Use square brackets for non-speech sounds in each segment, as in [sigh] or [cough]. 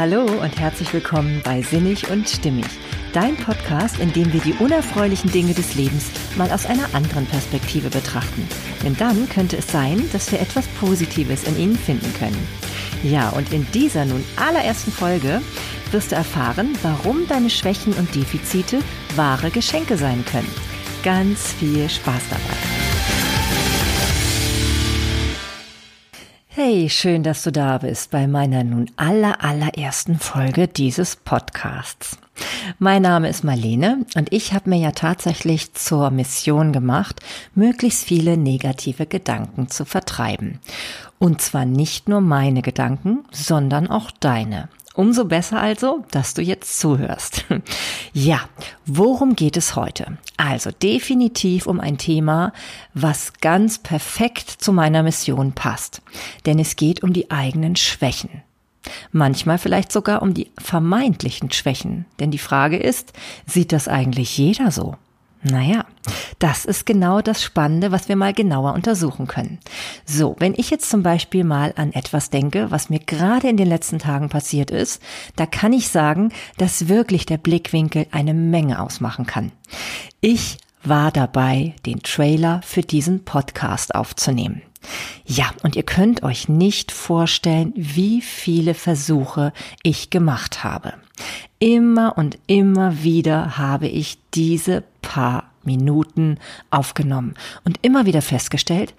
Hallo und herzlich willkommen bei Sinnig und Stimmig, dein Podcast, in dem wir die unerfreulichen Dinge des Lebens mal aus einer anderen Perspektive betrachten. Denn dann könnte es sein, dass wir etwas Positives in ihnen finden können. Ja, und in dieser nun allerersten Folge wirst du erfahren, warum deine Schwächen und Defizite wahre Geschenke sein können. Ganz viel Spaß dabei. Hey, schön, dass du da bist bei meiner nun aller, allerersten Folge dieses Podcasts. Mein Name ist Marlene und ich habe mir ja tatsächlich zur Mission gemacht, möglichst viele negative Gedanken zu vertreiben. Und zwar nicht nur meine Gedanken, sondern auch deine. Umso besser also, dass du jetzt zuhörst. [laughs] Ja, worum geht es heute? Also definitiv um ein Thema, was ganz perfekt zu meiner Mission passt. Denn es geht um die eigenen Schwächen. Manchmal vielleicht sogar um die vermeintlichen Schwächen. Denn die Frage ist, sieht das eigentlich jeder so? Naja, das ist genau das Spannende, was wir mal genauer untersuchen können. So, wenn ich jetzt zum Beispiel mal an etwas denke, was mir gerade in den letzten Tagen passiert ist, da kann ich sagen, dass wirklich der Blickwinkel eine Menge ausmachen kann. Ich war dabei, den Trailer für diesen Podcast aufzunehmen. Ja, und ihr könnt euch nicht vorstellen, wie viele Versuche ich gemacht habe. Immer und immer wieder habe ich diese paar Minuten aufgenommen und immer wieder festgestellt,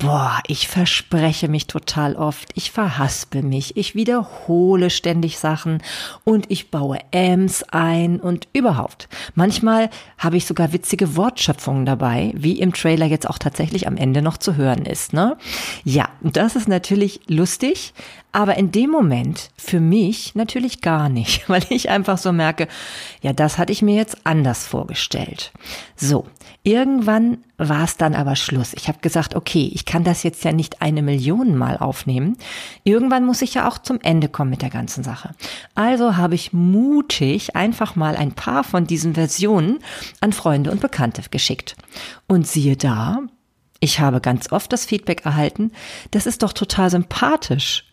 Boah, ich verspreche mich total oft, ich verhaspel mich, ich wiederhole ständig Sachen und ich baue Ms ein und überhaupt. Manchmal habe ich sogar witzige Wortschöpfungen dabei, wie im Trailer jetzt auch tatsächlich am Ende noch zu hören ist, ne? Ja, das ist natürlich lustig, aber in dem Moment für mich natürlich gar nicht, [laughs] weil ich einfach so merke, ja, das hatte ich mir jetzt anders vorgestellt. So, irgendwann war es dann aber Schluss. Ich habe gesagt, okay, ich kann das jetzt ja nicht eine Million Mal aufnehmen. Irgendwann muss ich ja auch zum Ende kommen mit der ganzen Sache. Also habe ich mutig einfach mal ein paar von diesen Versionen an Freunde und Bekannte geschickt. Und siehe da, ich habe ganz oft das Feedback erhalten, das ist doch total sympathisch.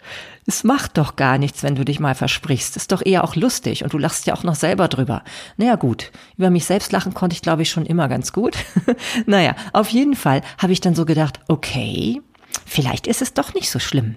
Es macht doch gar nichts, wenn du dich mal versprichst. Ist doch eher auch lustig und du lachst ja auch noch selber drüber. Naja gut, über mich selbst lachen konnte ich glaube ich schon immer ganz gut. [laughs] naja, auf jeden Fall habe ich dann so gedacht, okay, vielleicht ist es doch nicht so schlimm.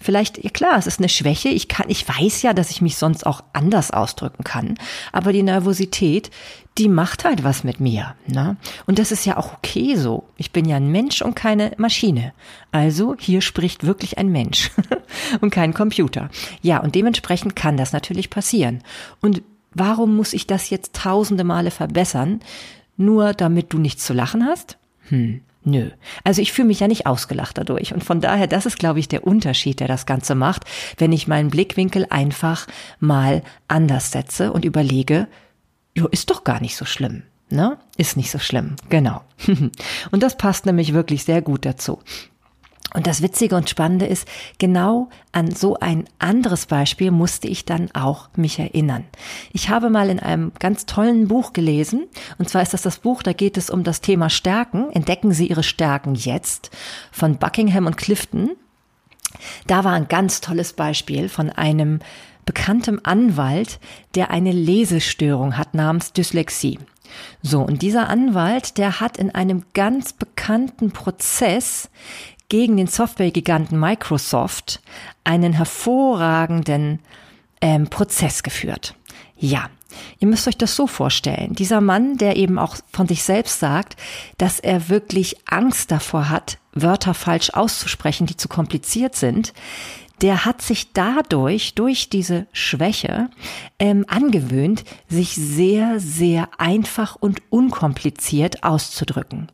Vielleicht, ja klar, es ist eine Schwäche. Ich kann, ich weiß ja, dass ich mich sonst auch anders ausdrücken kann. Aber die Nervosität, die macht halt was mit mir. Ne? Und das ist ja auch okay so. Ich bin ja ein Mensch und keine Maschine. Also hier spricht wirklich ein Mensch [laughs] und kein Computer. Ja, und dementsprechend kann das natürlich passieren. Und warum muss ich das jetzt tausende Male verbessern? Nur damit du nichts zu lachen hast? Hm. Nö. Also ich fühle mich ja nicht ausgelacht dadurch. Und von daher, das ist, glaube ich, der Unterschied, der das Ganze macht, wenn ich meinen Blickwinkel einfach mal anders setze und überlege, jo, ist doch gar nicht so schlimm. Ne? Ist nicht so schlimm. Genau. [laughs] und das passt nämlich wirklich sehr gut dazu. Und das Witzige und Spannende ist, genau an so ein anderes Beispiel musste ich dann auch mich erinnern. Ich habe mal in einem ganz tollen Buch gelesen, und zwar ist das das Buch, da geht es um das Thema Stärken. Entdecken Sie Ihre Stärken jetzt von Buckingham und Clifton. Da war ein ganz tolles Beispiel von einem bekannten Anwalt, der eine Lesestörung hat namens Dyslexie. So, und dieser Anwalt, der hat in einem ganz bekannten Prozess gegen den Softwaregiganten Microsoft einen hervorragenden ähm, Prozess geführt. Ja, ihr müsst euch das so vorstellen. Dieser Mann, der eben auch von sich selbst sagt, dass er wirklich Angst davor hat, Wörter falsch auszusprechen, die zu kompliziert sind, der hat sich dadurch, durch diese Schwäche, ähm, angewöhnt, sich sehr, sehr einfach und unkompliziert auszudrücken.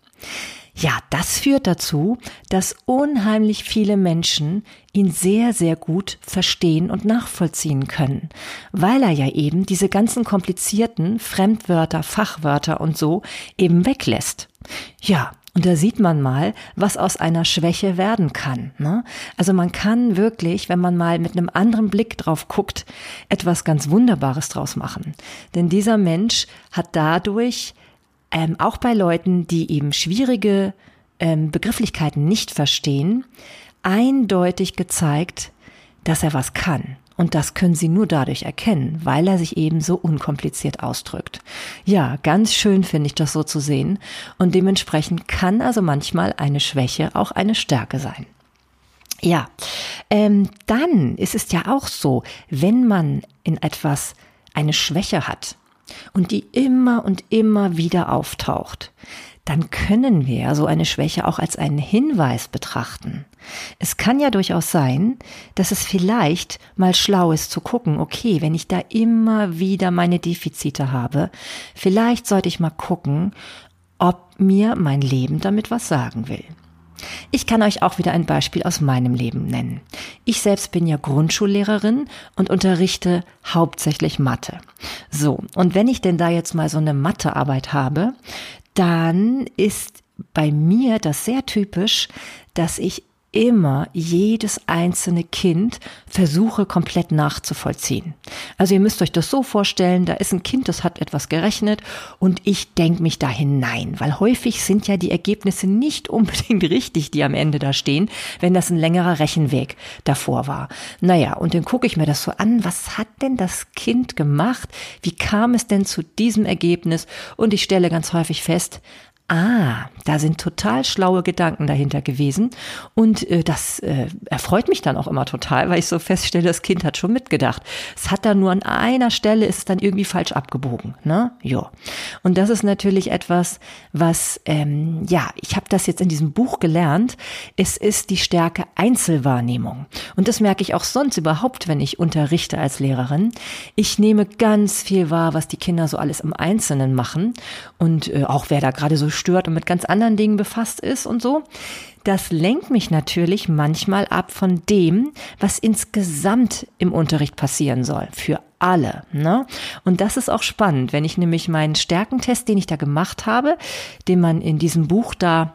Ja, das führt dazu, dass unheimlich viele Menschen ihn sehr, sehr gut verstehen und nachvollziehen können, weil er ja eben diese ganzen komplizierten Fremdwörter, Fachwörter und so eben weglässt. Ja, und da sieht man mal, was aus einer Schwäche werden kann. Ne? Also man kann wirklich, wenn man mal mit einem anderen Blick drauf guckt, etwas ganz Wunderbares draus machen. Denn dieser Mensch hat dadurch ähm, auch bei Leuten, die eben schwierige ähm, Begrifflichkeiten nicht verstehen, eindeutig gezeigt, dass er was kann. Und das können Sie nur dadurch erkennen, weil er sich eben so unkompliziert ausdrückt. Ja, ganz schön finde ich das so zu sehen. Und dementsprechend kann also manchmal eine Schwäche auch eine Stärke sein. Ja, ähm, dann ist es ja auch so, wenn man in etwas eine Schwäche hat und die immer und immer wieder auftaucht, dann können wir so eine Schwäche auch als einen Hinweis betrachten. Es kann ja durchaus sein, dass es vielleicht mal schlau ist zu gucken, okay, wenn ich da immer wieder meine Defizite habe, vielleicht sollte ich mal gucken, ob mir mein Leben damit was sagen will. Ich kann euch auch wieder ein Beispiel aus meinem Leben nennen. Ich selbst bin ja Grundschullehrerin und unterrichte hauptsächlich Mathe. So, und wenn ich denn da jetzt mal so eine Mathearbeit habe, dann ist bei mir das sehr typisch, dass ich immer jedes einzelne Kind versuche komplett nachzuvollziehen. Also ihr müsst euch das so vorstellen, da ist ein Kind, das hat etwas gerechnet und ich denke mich da hinein, weil häufig sind ja die Ergebnisse nicht unbedingt [laughs] richtig, die am Ende da stehen, wenn das ein längerer Rechenweg davor war. Naja, und dann gucke ich mir das so an, was hat denn das Kind gemacht? Wie kam es denn zu diesem Ergebnis? Und ich stelle ganz häufig fest, Ah, da sind total schlaue Gedanken dahinter gewesen. Und äh, das äh, erfreut mich dann auch immer total, weil ich so feststelle, das Kind hat schon mitgedacht. Es hat da nur an einer Stelle, ist es dann irgendwie falsch abgebogen. Ne? Jo. Und das ist natürlich etwas, was, ähm, ja, ich habe das jetzt in diesem Buch gelernt. Es ist die Stärke Einzelwahrnehmung. Und das merke ich auch sonst überhaupt, wenn ich unterrichte als Lehrerin. Ich nehme ganz viel wahr, was die Kinder so alles im Einzelnen machen. Und äh, auch wer da gerade so stört und mit ganz anderen Dingen befasst ist und so. Das lenkt mich natürlich manchmal ab von dem, was insgesamt im Unterricht passieren soll. Für alle. Ne? Und das ist auch spannend, wenn ich nämlich meinen Stärkentest, den ich da gemacht habe, den man in diesem Buch da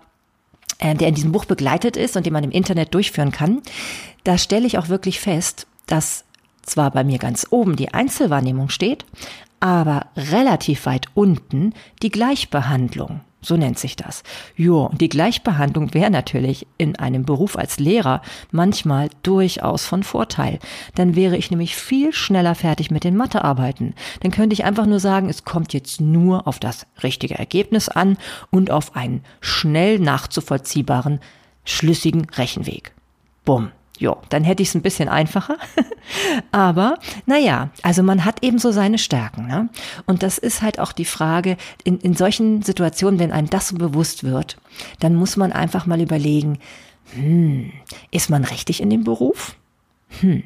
äh, der in diesem Buch begleitet ist und den man im Internet durchführen kann, da stelle ich auch wirklich fest, dass zwar bei mir ganz oben die Einzelwahrnehmung steht, aber relativ weit unten die Gleichbehandlung. So nennt sich das. Jo, und die Gleichbehandlung wäre natürlich in einem Beruf als Lehrer manchmal durchaus von Vorteil. Dann wäre ich nämlich viel schneller fertig mit den Mathearbeiten. Dann könnte ich einfach nur sagen, es kommt jetzt nur auf das richtige Ergebnis an und auf einen schnell nachzuvollziehbaren, schlüssigen Rechenweg. Bumm. Ja, dann hätte ich es ein bisschen einfacher. [laughs] Aber naja, also man hat eben so seine Stärken. Ne? Und das ist halt auch die Frage, in, in solchen Situationen, wenn einem das so bewusst wird, dann muss man einfach mal überlegen, hm, ist man richtig in dem Beruf? Hm.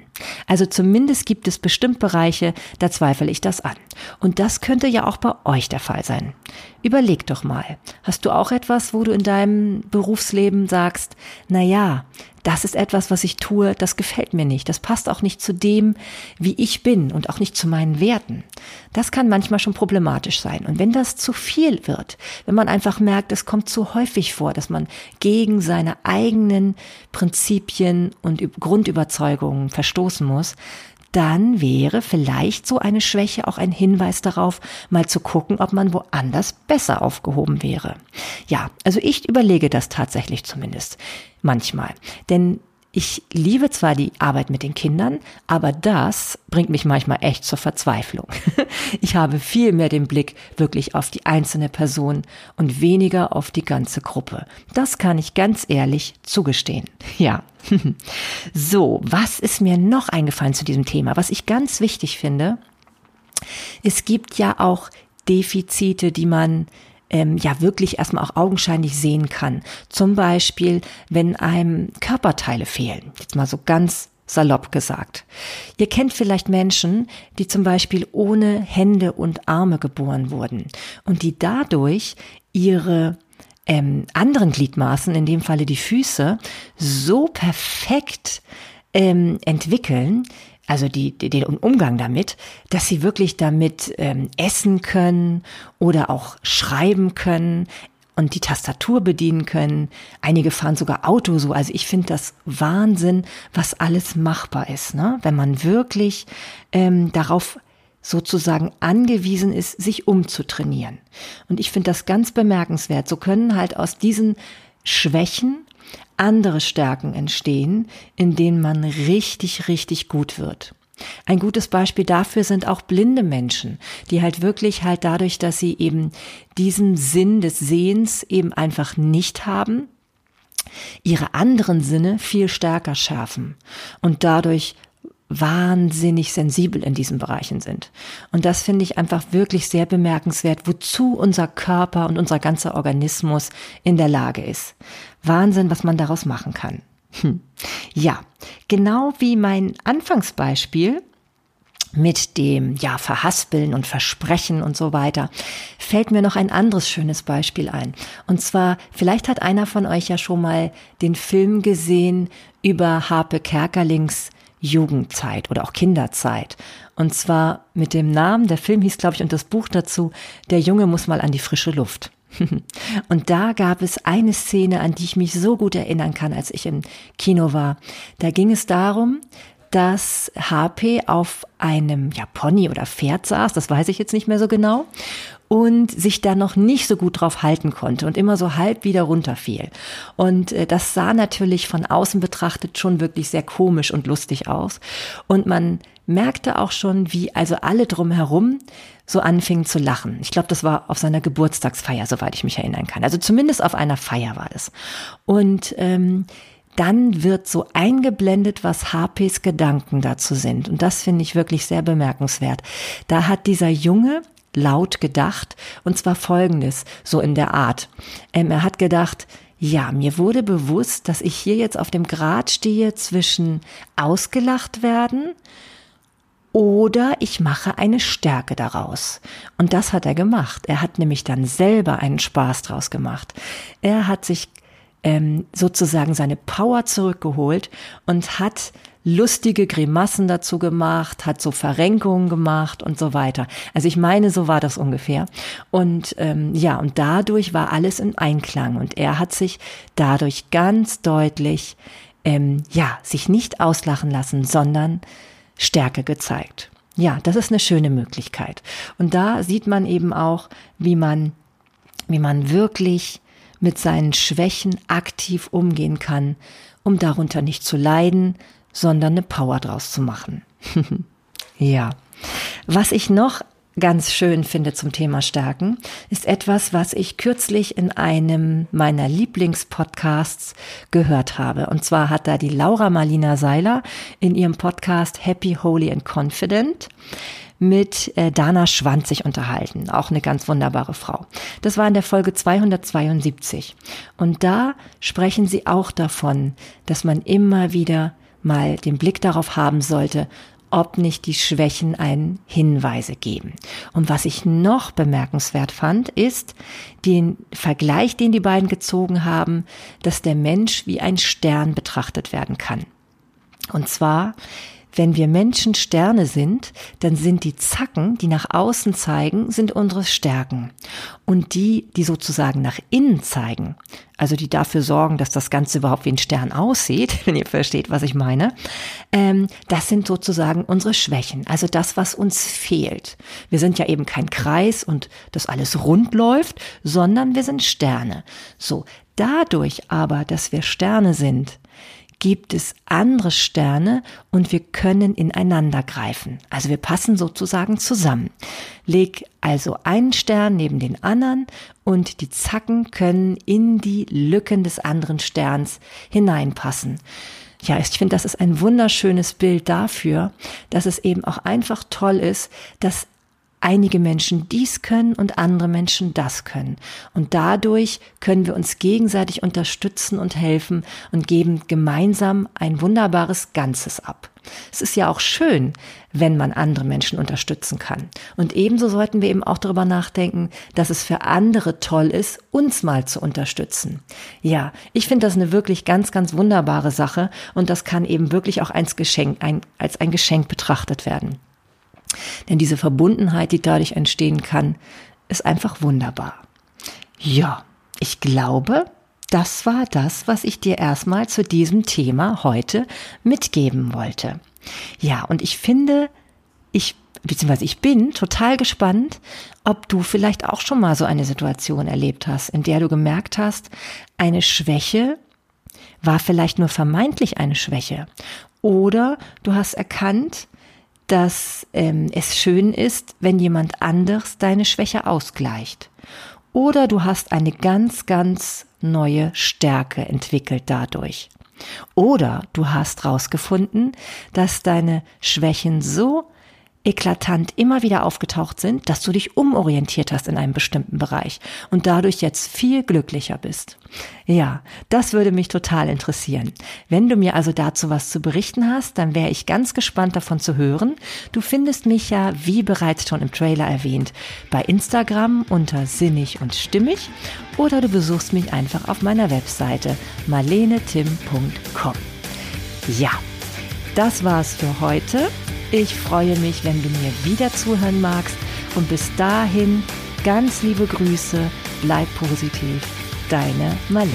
Also zumindest gibt es bestimmt Bereiche, da zweifle ich das an. Und das könnte ja auch bei euch der Fall sein. Überleg doch mal. Hast du auch etwas, wo du in deinem Berufsleben sagst, na ja, das ist etwas, was ich tue, das gefällt mir nicht. Das passt auch nicht zu dem, wie ich bin und auch nicht zu meinen Werten. Das kann manchmal schon problematisch sein. Und wenn das zu viel wird, wenn man einfach merkt, es kommt zu häufig vor, dass man gegen seine eigenen Prinzipien und Grundüberzeugungen verstoßen muss, dann wäre vielleicht so eine Schwäche auch ein Hinweis darauf, mal zu gucken, ob man woanders besser aufgehoben wäre. Ja, also ich überlege das tatsächlich zumindest manchmal. Denn ich liebe zwar die Arbeit mit den Kindern, aber das bringt mich manchmal echt zur Verzweiflung. [laughs] Ich habe viel mehr den Blick wirklich auf die einzelne Person und weniger auf die ganze Gruppe. Das kann ich ganz ehrlich zugestehen. [laughs] Ja. [laughs] So, was ist mir noch eingefallen zu diesem Thema? Was ich ganz wichtig finde, es gibt ja auch Defizite, die man ähm, ja wirklich erstmal auch augenscheinlich sehen kann. Zum Beispiel, wenn einem Körperteile fehlen. Jetzt mal so ganz salopp gesagt. Ihr kennt vielleicht Menschen, die zum Beispiel ohne Hände und Arme geboren wurden und die dadurch ihre ähm, anderen Gliedmaßen, in dem Falle die Füße, so perfekt ähm, entwickeln, also die, die, den Umgang damit, dass sie wirklich damit ähm, essen können oder auch schreiben können und die Tastatur bedienen können. Einige fahren sogar Auto so. Also ich finde das Wahnsinn, was alles machbar ist, ne? wenn man wirklich ähm, darauf sozusagen angewiesen ist, sich umzutrainieren. Und ich finde das ganz bemerkenswert. So können halt aus diesen Schwächen andere Stärken entstehen, in denen man richtig, richtig gut wird. Ein gutes Beispiel dafür sind auch blinde Menschen, die halt wirklich halt dadurch, dass sie eben diesen Sinn des Sehens eben einfach nicht haben, ihre anderen Sinne viel stärker schärfen und dadurch wahnsinnig sensibel in diesen Bereichen sind. Und das finde ich einfach wirklich sehr bemerkenswert, wozu unser Körper und unser ganzer Organismus in der Lage ist. Wahnsinn, was man daraus machen kann. Hm. Ja, genau wie mein Anfangsbeispiel mit dem ja Verhaspeln und Versprechen und so weiter, fällt mir noch ein anderes schönes Beispiel ein. Und zwar, vielleicht hat einer von euch ja schon mal den Film gesehen über Harpe Kerkerlings Jugendzeit oder auch Kinderzeit. Und zwar mit dem Namen, der Film hieß, glaube ich, und das Buch dazu, Der Junge muss mal an die frische Luft. [laughs] Und da gab es eine Szene, an die ich mich so gut erinnern kann, als ich im Kino war. Da ging es darum, dass HP auf einem ja, Pony oder Pferd saß, das weiß ich jetzt nicht mehr so genau, und sich da noch nicht so gut drauf halten konnte und immer so halb wieder runterfiel. Und äh, das sah natürlich von außen betrachtet schon wirklich sehr komisch und lustig aus. Und man merkte auch schon, wie also alle drumherum so anfingen zu lachen. Ich glaube, das war auf seiner Geburtstagsfeier, soweit ich mich erinnern kann. Also zumindest auf einer Feier war das. Und ähm, dann wird so eingeblendet, was HPs Gedanken dazu sind. Und das finde ich wirklich sehr bemerkenswert. Da hat dieser Junge laut gedacht, und zwar folgendes, so in der Art. Ähm, er hat gedacht, ja, mir wurde bewusst, dass ich hier jetzt auf dem Grad stehe zwischen ausgelacht werden oder ich mache eine Stärke daraus. Und das hat er gemacht. Er hat nämlich dann selber einen Spaß draus gemacht. Er hat sich ähm, sozusagen seine Power zurückgeholt und hat lustige Grimassen dazu gemacht, hat so Verrenkungen gemacht und so weiter. Also ich meine, so war das ungefähr. Und ähm, ja, und dadurch war alles in Einklang und er hat sich dadurch ganz deutlich, ähm, ja, sich nicht auslachen lassen, sondern Stärke gezeigt. Ja, das ist eine schöne Möglichkeit. Und da sieht man eben auch, wie man, wie man wirklich mit seinen Schwächen aktiv umgehen kann, um darunter nicht zu leiden, sondern eine Power draus zu machen. [laughs] ja. Was ich noch ganz schön finde zum Thema Stärken, ist etwas, was ich kürzlich in einem meiner Lieblingspodcasts gehört habe. Und zwar hat da die Laura Marlina Seiler in ihrem Podcast Happy, Holy and Confident mit äh, Dana Schwanzig unterhalten, auch eine ganz wunderbare Frau. Das war in der Folge 272. Und da sprechen sie auch davon, dass man immer wieder mal den Blick darauf haben sollte, ob nicht die Schwächen einen Hinweise geben. Und was ich noch bemerkenswert fand, ist den Vergleich, den die beiden gezogen haben, dass der Mensch wie ein Stern betrachtet werden kann. Und zwar wenn wir Menschen Sterne sind, dann sind die Zacken, die nach außen zeigen, sind unsere Stärken. Und die, die sozusagen nach innen zeigen, also die dafür sorgen, dass das Ganze überhaupt wie ein Stern aussieht, [laughs] wenn ihr versteht, was ich meine, ähm, das sind sozusagen unsere Schwächen, also das, was uns fehlt. Wir sind ja eben kein Kreis und das alles rund läuft, sondern wir sind Sterne. So, dadurch aber, dass wir Sterne sind, gibt es andere Sterne und wir können ineinander greifen. Also wir passen sozusagen zusammen. Leg also einen Stern neben den anderen und die Zacken können in die Lücken des anderen Sterns hineinpassen. Ja, ich finde, das ist ein wunderschönes Bild dafür, dass es eben auch einfach toll ist, dass einige Menschen dies können und andere Menschen das können. Und dadurch können wir uns gegenseitig unterstützen und helfen und geben gemeinsam ein wunderbares Ganzes ab. Es ist ja auch schön, wenn man andere Menschen unterstützen kann. Und ebenso sollten wir eben auch darüber nachdenken, dass es für andere toll ist, uns mal zu unterstützen. Ja, ich finde das eine wirklich ganz, ganz wunderbare Sache und das kann eben wirklich auch als Geschenk, ein, als ein Geschenk betrachtet werden. Denn diese Verbundenheit, die dadurch entstehen kann, ist einfach wunderbar. Ja, ich glaube, das war das, was ich dir erstmal zu diesem Thema heute mitgeben wollte. Ja, und ich finde, ich beziehungsweise ich bin total gespannt, ob du vielleicht auch schon mal so eine Situation erlebt hast, in der du gemerkt hast, eine Schwäche war vielleicht nur vermeintlich eine Schwäche. Oder du hast erkannt, dass ähm, es schön ist, wenn jemand anders deine Schwäche ausgleicht. Oder du hast eine ganz, ganz neue Stärke entwickelt dadurch. Oder du hast rausgefunden, dass deine Schwächen so eklatant immer wieder aufgetaucht sind, dass du dich umorientiert hast in einem bestimmten Bereich und dadurch jetzt viel glücklicher bist. Ja, das würde mich total interessieren. Wenn du mir also dazu was zu berichten hast, dann wäre ich ganz gespannt davon zu hören. Du findest mich ja, wie bereits schon im Trailer erwähnt, bei Instagram unter sinnig und stimmig oder du besuchst mich einfach auf meiner Webseite marlenetim.com. Ja, das war's für heute. Ich freue mich, wenn du mir wieder zuhören magst und bis dahin ganz liebe Grüße, bleib positiv, deine Marlene.